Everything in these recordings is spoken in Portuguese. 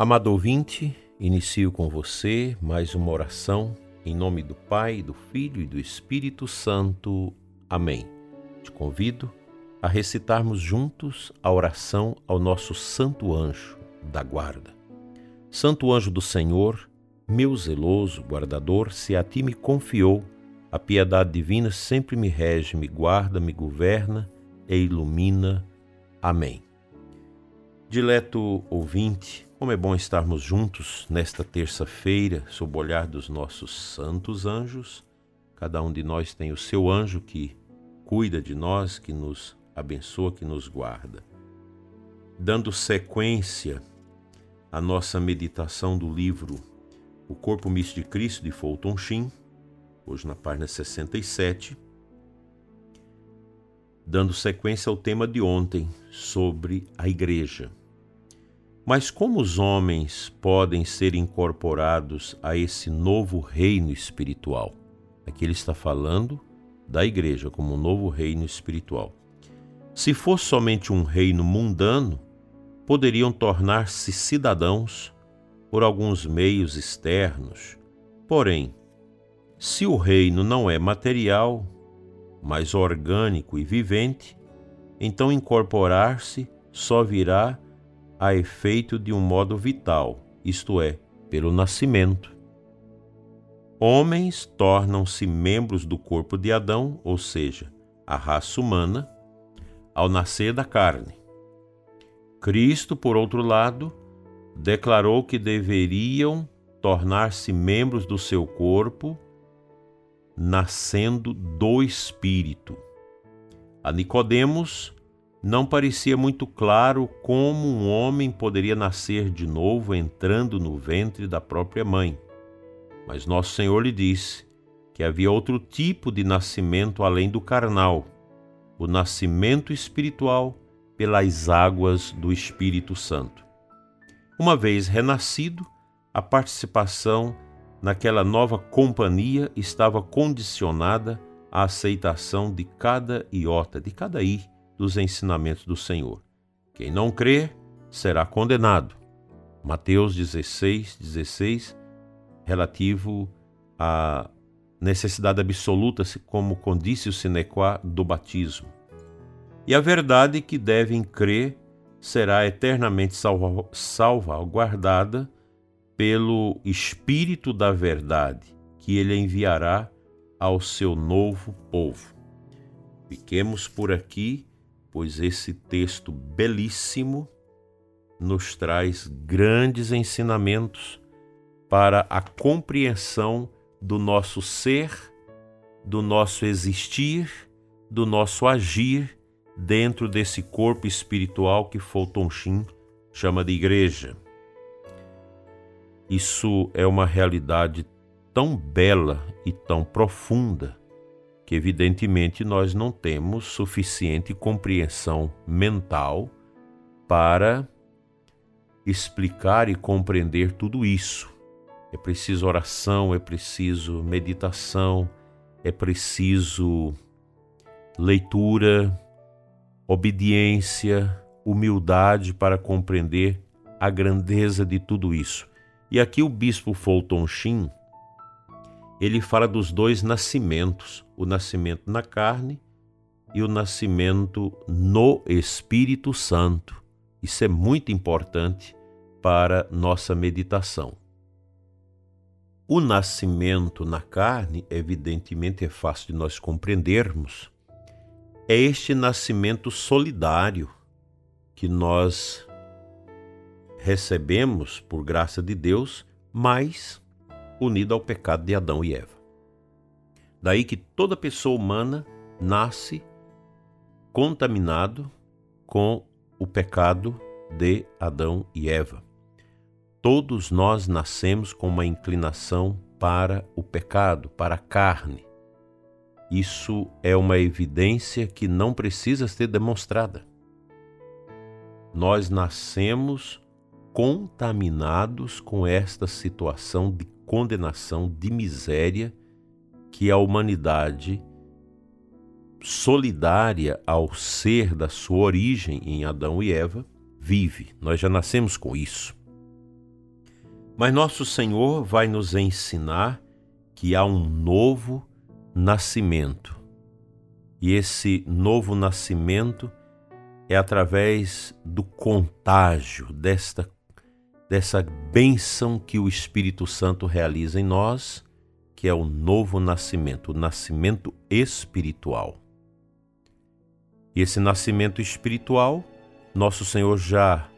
Amado ouvinte, inicio com você mais uma oração em nome do Pai, do Filho e do Espírito Santo. Amém. Te convido a recitarmos juntos a oração ao nosso Santo Anjo da Guarda. Santo Anjo do Senhor, meu zeloso guardador, se a ti me confiou, a piedade divina sempre me rege, me guarda, me governa e ilumina. Amém. Dileto ouvinte, como é bom estarmos juntos nesta terça-feira, sob o olhar dos nossos santos anjos. Cada um de nós tem o seu anjo que cuida de nós, que nos abençoa, que nos guarda. Dando sequência à nossa meditação do livro O Corpo Místico de Cristo, de Fulton Sheen, hoje na página 67, dando sequência ao tema de ontem sobre a igreja. Mas como os homens podem ser incorporados a esse novo reino espiritual? Aqui ele está falando da igreja como um novo reino espiritual. Se fosse somente um reino mundano, poderiam tornar-se cidadãos por alguns meios externos. Porém, se o reino não é material, mas orgânico e vivente, então incorporar-se só virá a efeito de um modo vital, isto é, pelo nascimento. Homens tornam-se membros do corpo de Adão, ou seja, a raça humana, ao nascer da carne. Cristo, por outro lado, declarou que deveriam tornar-se membros do seu corpo, nascendo do Espírito. A Nicodemos não parecia muito claro como um homem poderia nascer de novo entrando no ventre da própria mãe. Mas nosso Senhor lhe disse que havia outro tipo de nascimento além do carnal, o nascimento espiritual pelas águas do Espírito Santo. Uma vez renascido, a participação naquela nova companhia estava condicionada à aceitação de cada iota, de cada i dos ensinamentos do Senhor. Quem não crer será condenado. Mateus 16, 16, relativo à necessidade absoluta, como condício sine qua do batismo. E a verdade que devem crer será eternamente salva, salvaguardada pelo Espírito da Verdade, que ele enviará ao seu novo povo. Fiquemos por aqui pois esse texto belíssimo nos traz grandes ensinamentos para a compreensão do nosso ser, do nosso existir, do nosso agir dentro desse corpo espiritual que Fulton chama de igreja. Isso é uma realidade tão bela e tão profunda que evidentemente nós não temos suficiente compreensão mental para explicar e compreender tudo isso. É preciso oração, é preciso meditação, é preciso leitura, obediência, humildade para compreender a grandeza de tudo isso. E aqui o bispo Fulton Sheen ele fala dos dois nascimentos, o nascimento na carne e o nascimento no Espírito Santo. Isso é muito importante para nossa meditação. O nascimento na carne, evidentemente, é fácil de nós compreendermos. É este nascimento solidário que nós recebemos por graça de Deus, mas unido ao pecado de Adão e Eva. Daí que toda pessoa humana nasce contaminado com o pecado de Adão e Eva. Todos nós nascemos com uma inclinação para o pecado, para a carne. Isso é uma evidência que não precisa ser demonstrada. Nós nascemos contaminados com esta situação de condenação, de miséria que a humanidade, solidária ao ser da sua origem em Adão e Eva, vive. Nós já nascemos com isso. Mas nosso Senhor vai nos ensinar que há um novo nascimento. E esse novo nascimento é através do contágio desta dessa bênção que o Espírito Santo realiza em nós, que é o novo nascimento, o nascimento espiritual. E esse nascimento espiritual, nosso Senhor já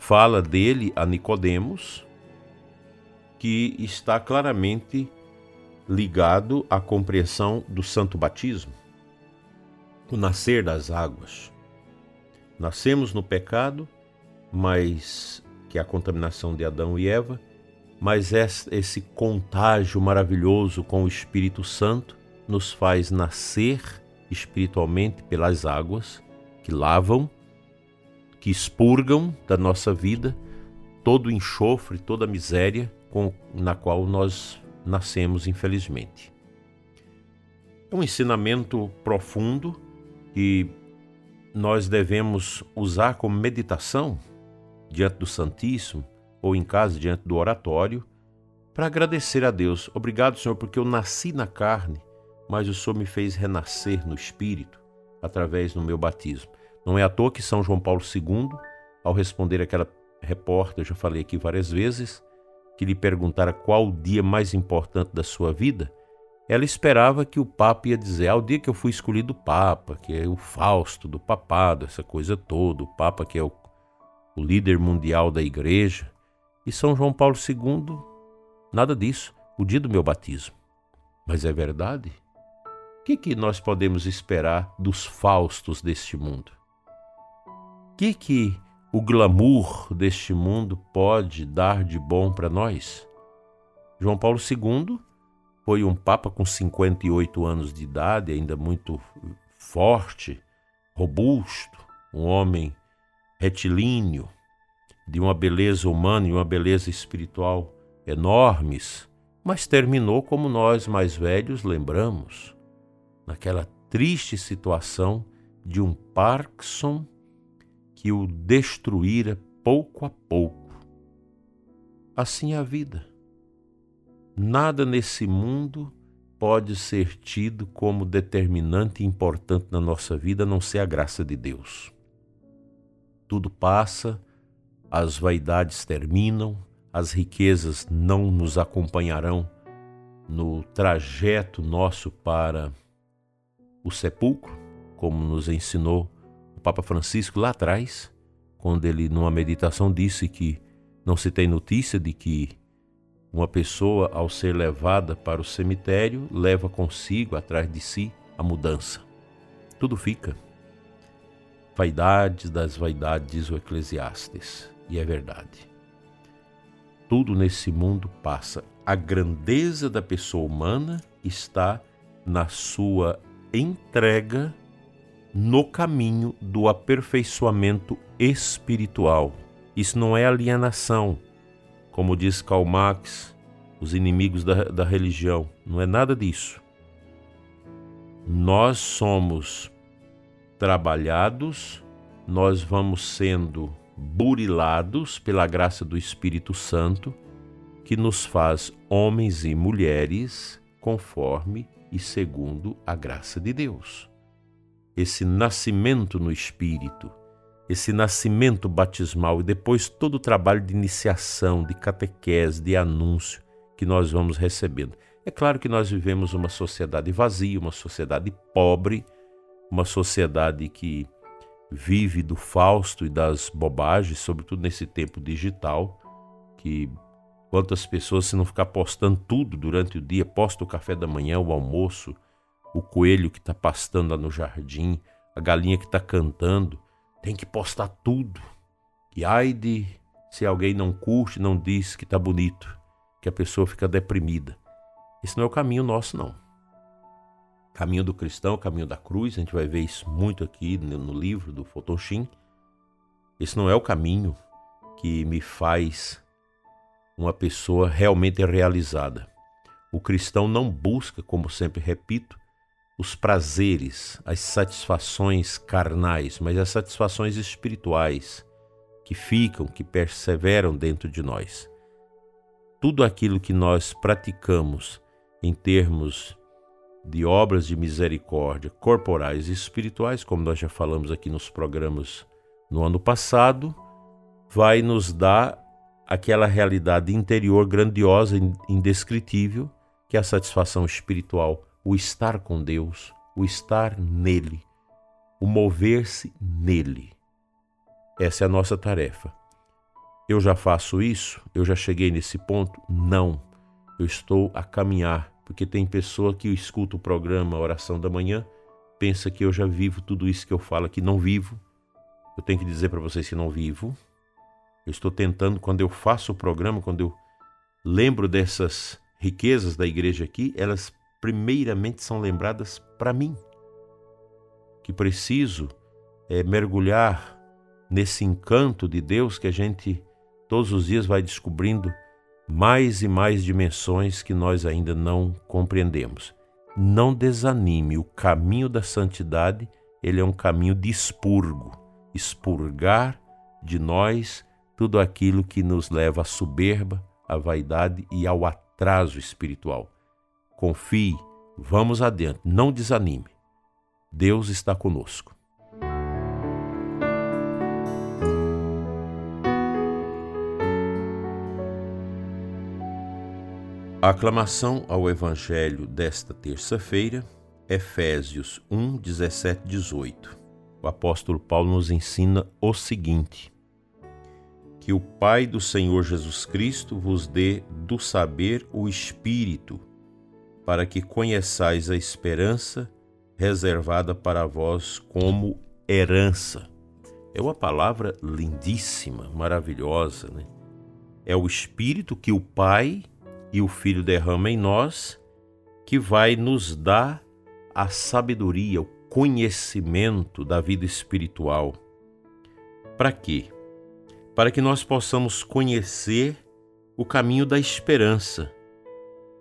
fala dele a Nicodemos, que está claramente ligado à compreensão do santo batismo, o nascer das águas. Nascemos no pecado, mas que é a contaminação de Adão e Eva, mas esse contágio maravilhoso com o Espírito Santo nos faz nascer espiritualmente pelas águas que lavam, que expurgam da nossa vida todo o enxofre, toda a miséria com, na qual nós nascemos, infelizmente. É um ensinamento profundo que nós devemos usar como meditação diante do Santíssimo ou em casa diante do oratório para agradecer a Deus. Obrigado, Senhor, porque eu nasci na carne, mas o Senhor me fez renascer no espírito através do meu batismo. Não é à toa que São João Paulo II, ao responder aquela repórter, já falei aqui várias vezes, que lhe perguntara qual o dia mais importante da sua vida, ela esperava que o Papa ia dizer: ah, dia que eu fui escolhido Papa, que é o Fausto do papado, essa coisa toda, o Papa que é o, o líder mundial da igreja. E São João Paulo II, nada disso, o dia do meu batismo. Mas é verdade? O que, que nós podemos esperar dos Faustos deste mundo? O que, que o glamour deste mundo pode dar de bom para nós? João Paulo II foi um papa com 58 anos de idade, ainda muito forte, robusto, um homem retilíneo, de uma beleza humana e uma beleza espiritual enormes, mas terminou como nós mais velhos lembramos, naquela triste situação de um Parkinson que o destruíra pouco a pouco. Assim é a vida. Nada nesse mundo pode ser tido como determinante e importante na nossa vida a não ser a graça de Deus. Tudo passa, as vaidades terminam, as riquezas não nos acompanharão no trajeto nosso para o sepulcro, como nos ensinou Papa Francisco lá atrás, quando ele, numa meditação, disse que não se tem notícia de que uma pessoa, ao ser levada para o cemitério, leva consigo, atrás de si, a mudança. Tudo fica. Vaidades das vaidades, diz o Eclesiastes, e é verdade. Tudo nesse mundo passa. A grandeza da pessoa humana está na sua entrega no caminho do aperfeiçoamento espiritual. Isso não é alienação, como diz Karl Marx, os inimigos da, da religião. Não é nada disso. Nós somos trabalhados, nós vamos sendo burilados pela graça do Espírito Santo, que nos faz homens e mulheres conforme e segundo a graça de Deus esse nascimento no Espírito, esse nascimento batismal e depois todo o trabalho de iniciação, de catequese, de anúncio que nós vamos recebendo. É claro que nós vivemos uma sociedade vazia, uma sociedade pobre, uma sociedade que vive do fausto e das bobagens, sobretudo nesse tempo digital, que quantas pessoas, se não ficar postando tudo durante o dia, posta o café da manhã, o almoço, o coelho que está pastando lá no jardim, a galinha que está cantando, tem que postar tudo. E ai de se alguém não curte, não diz que está bonito, que a pessoa fica deprimida. Esse não é o caminho nosso, não. Caminho do cristão, caminho da cruz, a gente vai ver isso muito aqui no livro do Fotoshin. Esse não é o caminho que me faz uma pessoa realmente realizada. O cristão não busca, como sempre repito, os prazeres, as satisfações carnais, mas as satisfações espirituais que ficam, que perseveram dentro de nós. tudo aquilo que nós praticamos em termos de obras de misericórdia corporais e espirituais, como nós já falamos aqui nos programas no ano passado, vai nos dar aquela realidade interior grandiosa, indescritível, que é a satisfação espiritual, o estar com Deus, o estar nele, o mover-se nele. Essa é a nossa tarefa. Eu já faço isso? Eu já cheguei nesse ponto? Não. Eu estou a caminhar, porque tem pessoa que escuta o programa Oração da Manhã, pensa que eu já vivo tudo isso que eu falo aqui, não vivo. Eu tenho que dizer para vocês que não vivo. Eu estou tentando, quando eu faço o programa, quando eu lembro dessas riquezas da igreja aqui, elas primeiramente são lembradas para mim, que preciso é, mergulhar nesse encanto de Deus que a gente todos os dias vai descobrindo mais e mais dimensões que nós ainda não compreendemos. Não desanime, o caminho da santidade, ele é um caminho de expurgo, expurgar de nós tudo aquilo que nos leva à soberba, à vaidade e ao atraso espiritual. Confie, vamos adiante, não desanime. Deus está conosco. A aclamação ao Evangelho desta terça-feira, Efésios 1, 17, 18. O apóstolo Paulo nos ensina o seguinte: Que o Pai do Senhor Jesus Cristo vos dê do saber o Espírito, para que conheçais a esperança reservada para vós como herança. É uma palavra lindíssima, maravilhosa, né? É o Espírito que o Pai e o Filho derrama em nós, que vai nos dar a sabedoria, o conhecimento da vida espiritual. Para quê? Para que nós possamos conhecer o caminho da esperança,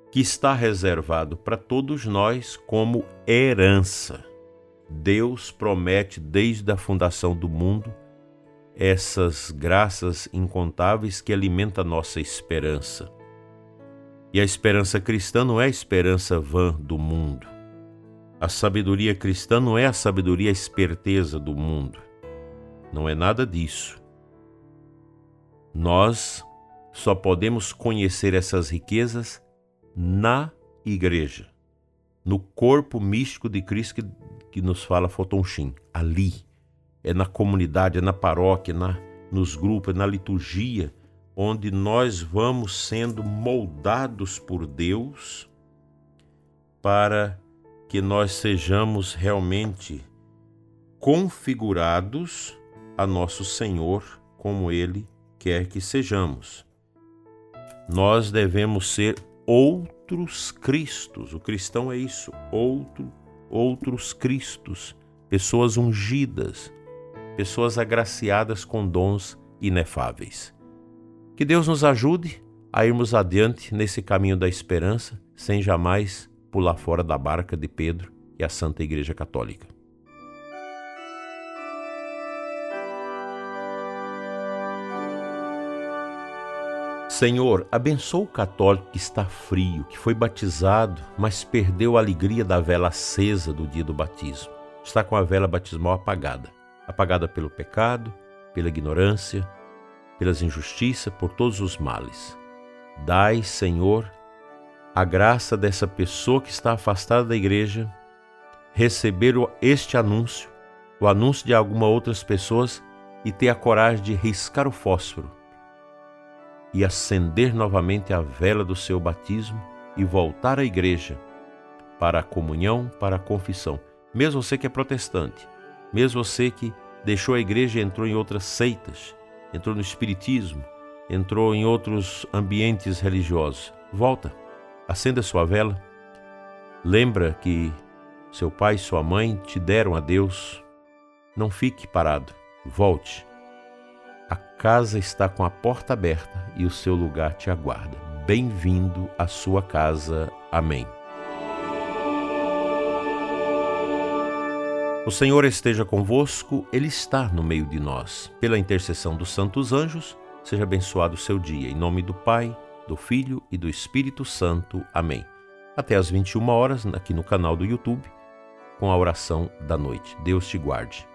que está reservado para todos nós como herança. Deus promete desde a fundação do mundo essas graças incontáveis que alimentam a nossa esperança. E a esperança cristã não é a esperança vã do mundo. A sabedoria cristã não é a sabedoria esperteza do mundo. Não é nada disso. Nós só podemos conhecer essas riquezas na igreja, no corpo místico de Cristo que, que nos fala Fotonchim, ali. É na comunidade, é na paróquia, na, nos grupos, é na liturgia onde nós vamos sendo moldados por Deus para que nós sejamos realmente configurados a nosso Senhor como Ele quer que sejamos. Nós devemos ser outros Cristos. O cristão é isso, outro, outros Cristos, pessoas ungidas, pessoas agraciadas com dons inefáveis. Que Deus nos ajude a irmos adiante nesse caminho da esperança, sem jamais pular fora da barca de Pedro e a Santa Igreja Católica. Senhor, abençoa o católico que está frio, que foi batizado, mas perdeu a alegria da vela acesa do dia do batismo. Está com a vela batismal apagada apagada pelo pecado, pela ignorância, pelas injustiças, por todos os males. Dai, Senhor, a graça dessa pessoa que está afastada da igreja receber este anúncio, o anúncio de alguma outras pessoas e ter a coragem de riscar o fósforo e acender novamente a vela do seu batismo e voltar à igreja para a comunhão, para a confissão. Mesmo você que é protestante, mesmo você que deixou a igreja e entrou em outras seitas, entrou no espiritismo, entrou em outros ambientes religiosos. Volta, acenda sua vela. Lembra que seu pai e sua mãe te deram a Deus. Não fique parado, volte. A casa está com a porta aberta e o seu lugar te aguarda. Bem-vindo à sua casa. Amém. O Senhor esteja convosco, Ele está no meio de nós. Pela intercessão dos santos anjos, seja abençoado o seu dia. Em nome do Pai, do Filho e do Espírito Santo. Amém. Até às 21 horas, aqui no canal do YouTube, com a oração da noite. Deus te guarde.